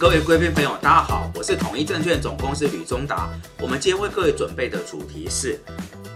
各位贵宾朋友，大家好，我是统一证券总公司吕中达。我们今天为各位准备的主题是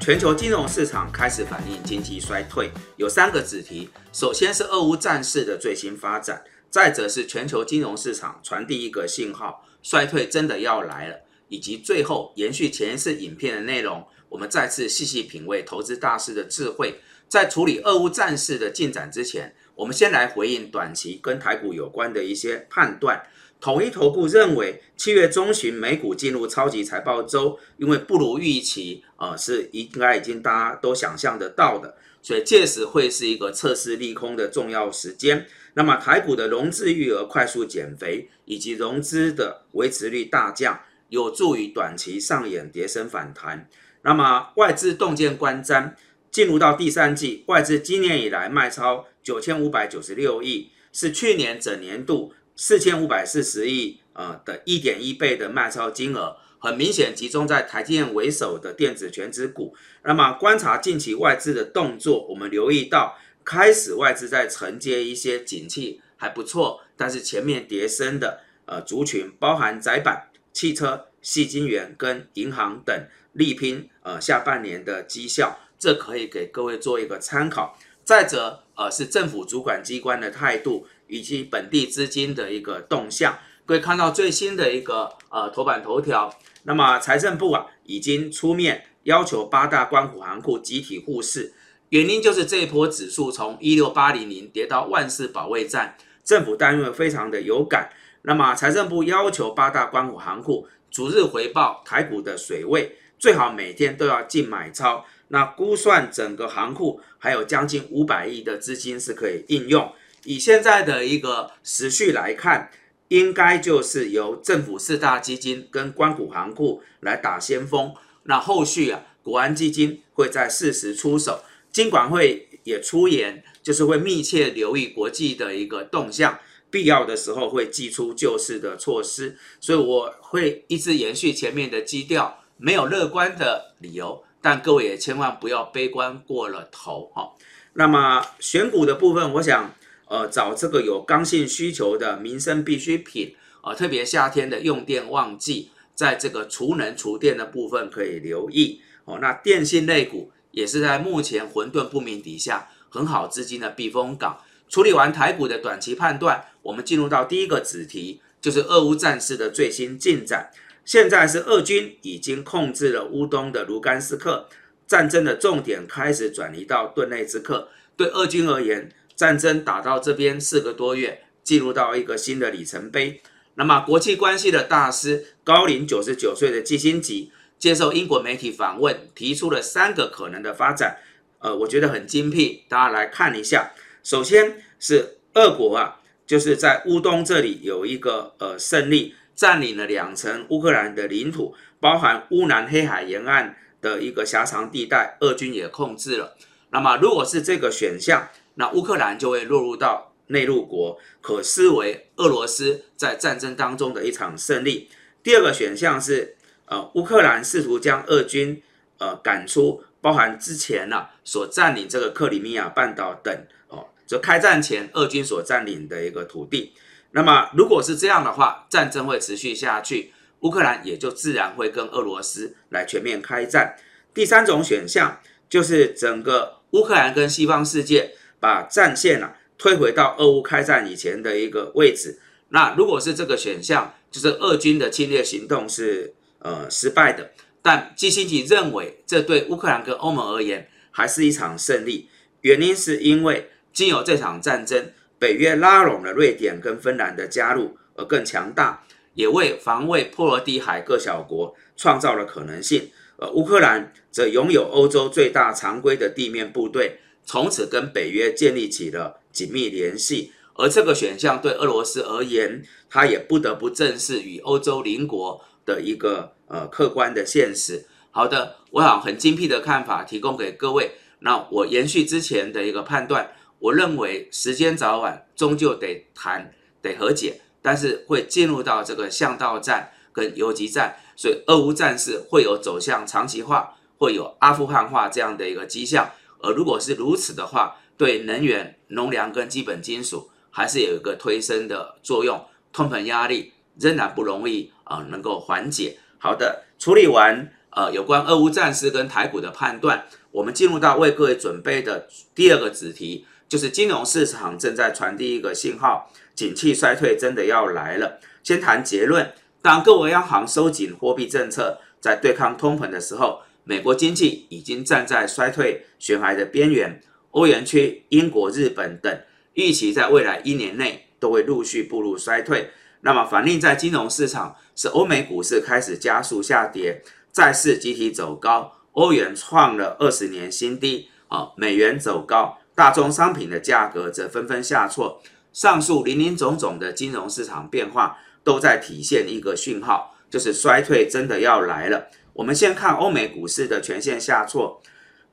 全球金融市场开始反映经济衰退，有三个子题。首先是俄乌战事的最新发展，再者是全球金融市场传递一个信号，衰退真的要来了。以及最后延续前一次影片的内容，我们再次细细品味投资大师的智慧。在处理俄乌战事的进展之前，我们先来回应短期跟台股有关的一些判断。统一投顾认为，七月中旬美股进入超级财报周，因为不如预期，呃，是应该已经大家都想象得到的，所以届时会是一个测试利空的重要时间。那么台股的融资余额快速减肥，以及融资的维持率大降，有助于短期上演跌升反弹。那么外资洞见观瞻，进入到第三季，外资今年以来卖超九千五百九十六亿，是去年整年度。四千五百四十亿，呃的一点一倍的卖超金额，很明显集中在台积电为首的电子全指股。那么观察近期外资的动作，我们留意到开始外资在承接一些景气还不错，但是前面叠升的呃族群，包含窄板、汽车、细晶圆跟银行等，力拼呃下半年的绩效，这可以给各位做一个参考。再者，呃是政府主管机关的态度。以及本地资金的一个动向，各位看到最新的一个呃头版头条，那么财政部啊已经出面要求八大关谷行库集体护市，原因就是这一波指数从一六八零零跌到万事保卫战，政府单位非常的有感，那么财政部要求八大关谷行库逐日回报台股的水位，最好每天都要进买超，那估算整个行库还有将近五百亿的资金是可以应用。以现在的一个时序来看，应该就是由政府四大基金跟关谷行库来打先锋。那后续啊，国安基金会在适时出手，金管会也出言，就是会密切留意国际的一个动向，必要的时候会祭出救市的措施。所以我会一直延续前面的基调，没有乐观的理由，但各位也千万不要悲观过了头哈。那么选股的部分，我想。呃，找这个有刚性需求的民生必需品啊，特别夏天的用电旺季，在这个储能储电的部分可以留意哦。那电信类股也是在目前混沌不明底下很好资金的避风港。处理完台股的短期判断，我们进入到第一个子题，就是俄乌战事的最新进展。现在是俄军已经控制了乌东的卢甘斯克，战争的重点开始转移到顿内兹克。对俄军而言，战争打到这边四个多月，进入到一个新的里程碑。那么，国际关系的大师高龄九十九岁的基辛吉接受英国媒体访问，提出了三个可能的发展。呃，我觉得很精辟，大家来看一下。首先是俄国啊，就是在乌东这里有一个呃胜利，占领了两层乌克兰的领土，包含乌南黑海沿岸的一个狭长地带，俄军也控制了。那么，如果是这个选项，那乌克兰就会落入到内陆国，可视为俄罗斯在战争当中的一场胜利。第二个选项是，呃，乌克兰试图将俄军呃赶出，包含之前呢所占领这个克里米亚半岛等哦，就开战前俄军所占领的一个土地。那么如果是这样的话，战争会持续下去，乌克兰也就自然会跟俄罗斯来全面开战。第三种选项就是整个乌克兰跟西方世界。把战线啊推回到俄乌开战以前的一个位置。那如果是这个选项，就是俄军的侵略行动是呃失败的。但基辛吉认为，这对乌克兰跟欧盟而言还是一场胜利。原因是因为经由这场战争，北约拉拢了瑞典跟芬兰的加入而更强大，也为防卫波罗的海各小国创造了可能性。而乌克兰则拥有欧洲最大常规的地面部队。从此跟北约建立起了紧密联系，而这个选项对俄罗斯而言，它也不得不正视与欧洲邻国的一个呃客观的现实。好的，我想很精辟的看法提供给各位。那我延续之前的一个判断，我认为时间早晚终究得谈得和解，但是会进入到这个巷道战跟游击战，所以俄乌战事会有走向长期化，会有阿富汗化这样的一个迹象。而如果是如此的话，对能源、农粮跟基本金属还是有一个推升的作用，通膨压力仍然不容易啊能够缓解。好的，处理完呃有关俄乌战事跟台股的判断，我们进入到为各位准备的第二个子题，就是金融市场正在传递一个信号，景气衰退真的要来了。先谈结论，当各国央行收紧货币政策，在对抗通膨的时候，美国经济已经站在衰退悬崖的边缘。欧元区、英国、日本等预期在未来一年内都会陆续步入衰退。那么反映在金融市场是欧美股市开始加速下跌，债市集体走高，欧元创了二十年新低啊，美元走高，大宗商品的价格则纷纷下挫。上述林林总总的金融市场变化都在体现一个讯号，就是衰退真的要来了。我们先看欧美股市的全线下挫。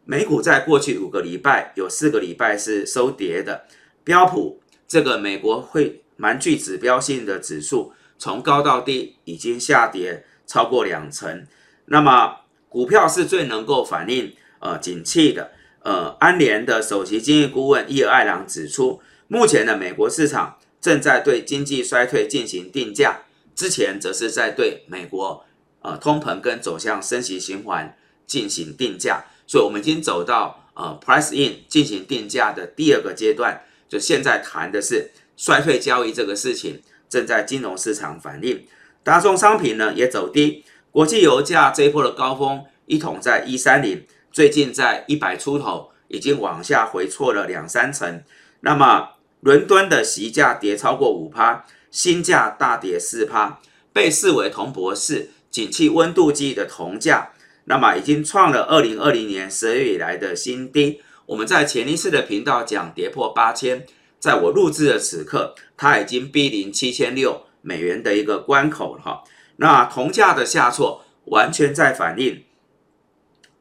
美股在过去五个礼拜有四个礼拜是收跌的，标普这个美国会蛮具指标性的指数，从高到低已经下跌超过两成。那么股票是最能够反映呃景气的。呃，安联的首席经济顾问伊尔艾朗指出，目前的美国市场正在对经济衰退进行定价，之前则是在对美国呃通膨跟走向升息循环进行定价。所以，我们已经走到呃 price in 进行定价的第二个阶段，就现在谈的是衰退交易这个事情正在金融市场反映。大宗商品呢也走低，国际油价这一波的高峰一桶在一三零，最近在一百出头，已经往下回错了两三成。那么，伦敦的席价跌超过五趴，新价大跌四趴，被视为铜博士景气温度计的铜价。那么已经创了二零二零年十二月以来的新低。我们在前一次的频道讲跌破八千，在我录制的此刻，它已经逼临七千六美元的一个关口了哈。那铜价的下挫，完全在反映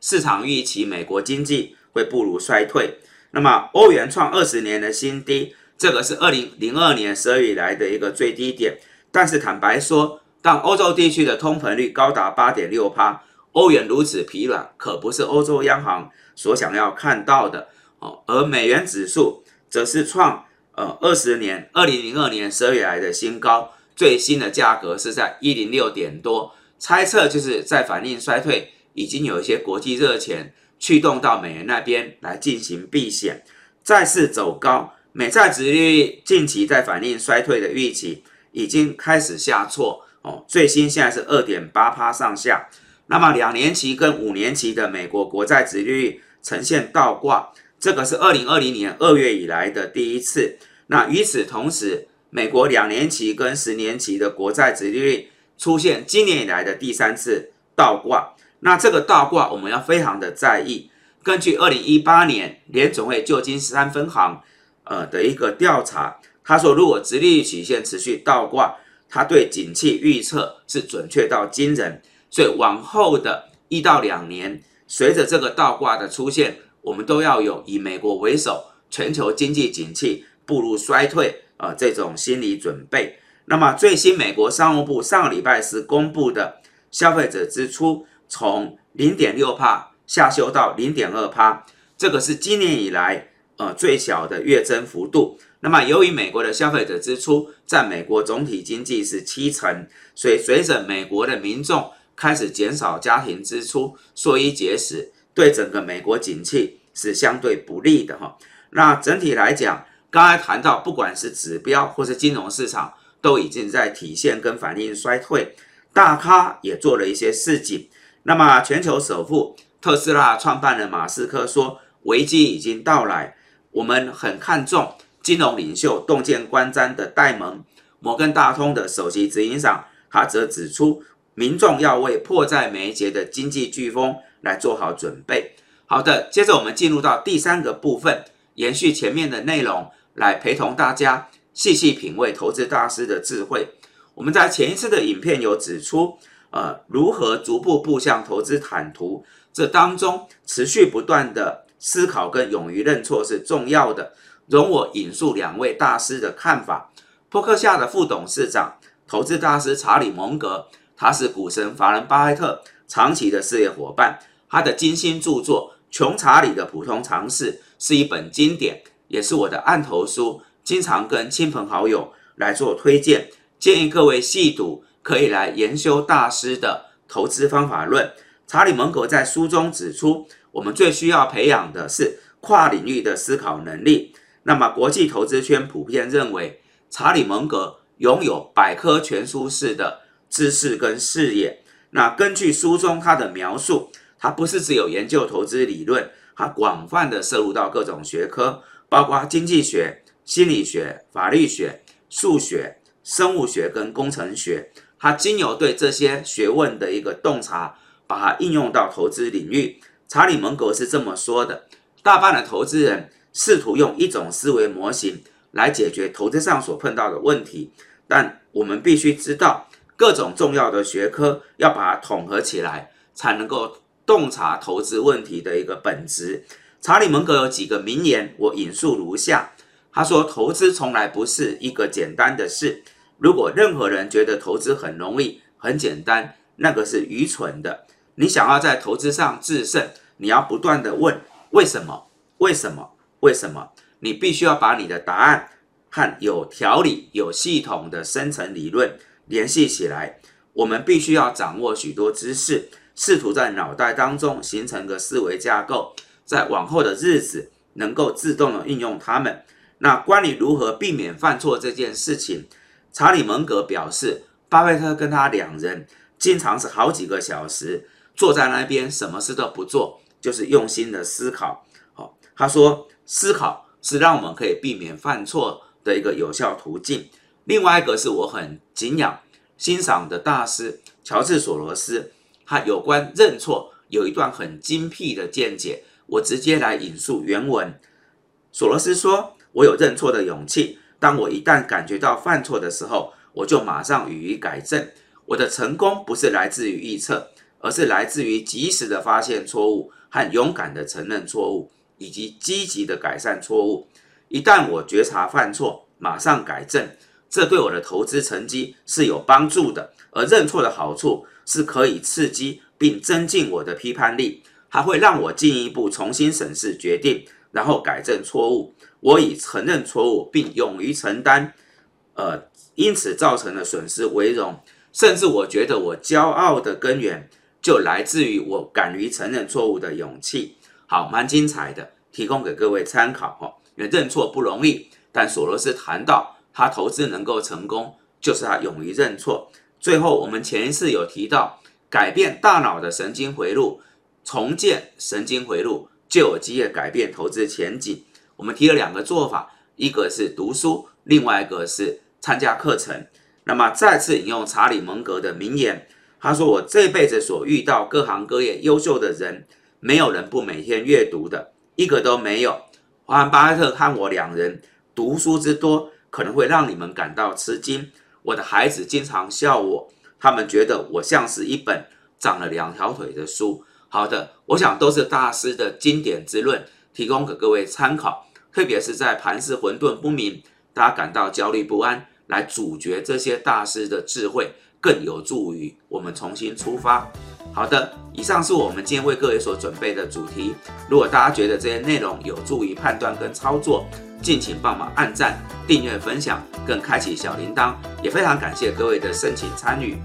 市场预期美国经济会步入衰退。那么欧元创二十年的新低，这个是二零零二年十二月以来的一个最低点。但是坦白说，当欧洲地区的通膨率高达八点六趴。欧元如此疲软，可不是欧洲央行所想要看到的哦。而美元指数则是创呃二十年二零零二年十二月来的新高，最新的价格是在一零六点多，猜测就是在反映衰退，已经有一些国际热钱驱动到美元那边来进行避险，再次走高，美债殖利率近期在反映衰退的预期已经开始下挫哦，最新现在是二点八趴上下。那么两年期跟五年期的美国国债殖利率呈现倒挂，这个是二零二零年二月以来的第一次。那与此同时，美国两年期跟十年期的国债殖利率出现今年以来的第三次倒挂。那这个倒挂我们要非常的在意。根据二零一八年联总会旧金山分行呃的一个调查，他说如果殖利率曲线持续倒挂，他对景气预测是准确到惊人。所以往后的一到两年，随着这个倒挂的出现，我们都要有以美国为首，全球经济景气步入衰退啊这种心理准备。那么最新美国商务部上个礼拜是公布的消费者支出从零点六帕下修到零点二帕，这个是今年以来呃最小的月增幅度。那么由于美国的消费者支出占美国总体经济是七成，所以随着美国的民众开始减少家庭支出，缩衣节食，对整个美国景气是相对不利的哈。那整体来讲，刚才谈到，不管是指标或是金融市场，都已经在体现跟反映衰退。大咖也做了一些事情。那么，全球首富特斯拉创办人马斯克说，危机已经到来，我们很看重金融领袖洞见观瞻的戴蒙。摩根大通的首席执行长他则指出。民众要为迫在眉睫的经济飓风来做好准备。好的，接着我们进入到第三个部分，延续前面的内容，来陪同大家细细品味投资大师的智慧。我们在前一次的影片有指出，呃，如何逐步步向投资坦途，这当中持续不断的思考跟勇于认错是重要的。容我引述两位大师的看法：，伯克夏的副董事长、投资大师查理蒙格。他是股神法人巴菲特长期的事业伙伴，他的精心著作《穷查理的普通常识》是一本经典，也是我的案头书，经常跟亲朋好友来做推荐。建议各位细读，可以来研修大师的投资方法论。查理蒙格在书中指出，我们最需要培养的是跨领域的思考能力。那么，国际投资圈普遍认为，查理蒙格拥有百科全书式的知识跟视野。那根据书中他的描述，他不是只有研究投资理论，他广泛的涉入到各种学科，包括经济学、心理学、法律学、数学、生物学跟工程学。他经由对这些学问的一个洞察，把它应用到投资领域。查理蒙格是这么说的：大半的投资人试图用一种思维模型来解决投资上所碰到的问题，但我们必须知道。各种重要的学科要把它统合起来，才能够洞察投资问题的一个本质。查理蒙格有几个名言，我引述如下：他说，投资从来不是一个简单的事。如果任何人觉得投资很容易、很简单，那个是愚蠢的。你想要在投资上制胜，你要不断的问为什么？为什么？为什么？你必须要把你的答案和有条理、有系统的深层理论。联系起来，我们必须要掌握许多知识，试图在脑袋当中形成个思维架构，在往后的日子能够自动的运用它们。那关于如何避免犯错这件事情，查理蒙格表示，巴菲特跟他两人经常是好几个小时坐在那边，什么事都不做，就是用心的思考。好，他说，思考是让我们可以避免犯错的一个有效途径。另外一个是我很敬仰、欣赏的大师乔治·索罗斯，他有关认错有一段很精辟的见解，我直接来引述原文。索罗斯说：“我有认错的勇气，当我一旦感觉到犯错的时候，我就马上予以改正。我的成功不是来自于预测，而是来自于及时的发现错误和勇敢的承认错误，以及积极的改善错误。一旦我觉察犯错，马上改正。”这对我的投资成绩是有帮助的，而认错的好处是可以刺激并增进我的批判力，还会让我进一步重新审视决定，然后改正错误。我以承认错误并勇于承担，呃，因此造成的损失为荣。甚至我觉得我骄傲的根源就来自于我敢于承认错误的勇气。好，蛮精彩的，提供给各位参考哈。因认错不容易，但索罗斯谈到。他投资能够成功，就是他勇于认错。最后，我们前一次有提到，改变大脑的神经回路，重建神经回路，就有机会改变投资前景。我们提了两个做法，一个是读书，另外一个是参加课程。那么，再次引用查理蒙格的名言，他说：“我这辈子所遇到各行各业优秀的人，没有人不每天阅读的，一个都没有。华安巴菲特和我两人读书之多。”可能会让你们感到吃惊。我的孩子经常笑我，他们觉得我像是一本长了两条腿的书。好的，我想都是大师的经典之论，提供给各位参考。特别是在盘势混沌不明，大家感到焦虑不安，来咀嚼这些大师的智慧，更有助于我们重新出发。好的，以上是我们今天为各位所准备的主题。如果大家觉得这些内容有助于判断跟操作，敬请帮忙按赞、订阅、分享，更开启小铃铛，也非常感谢各位的申请参与。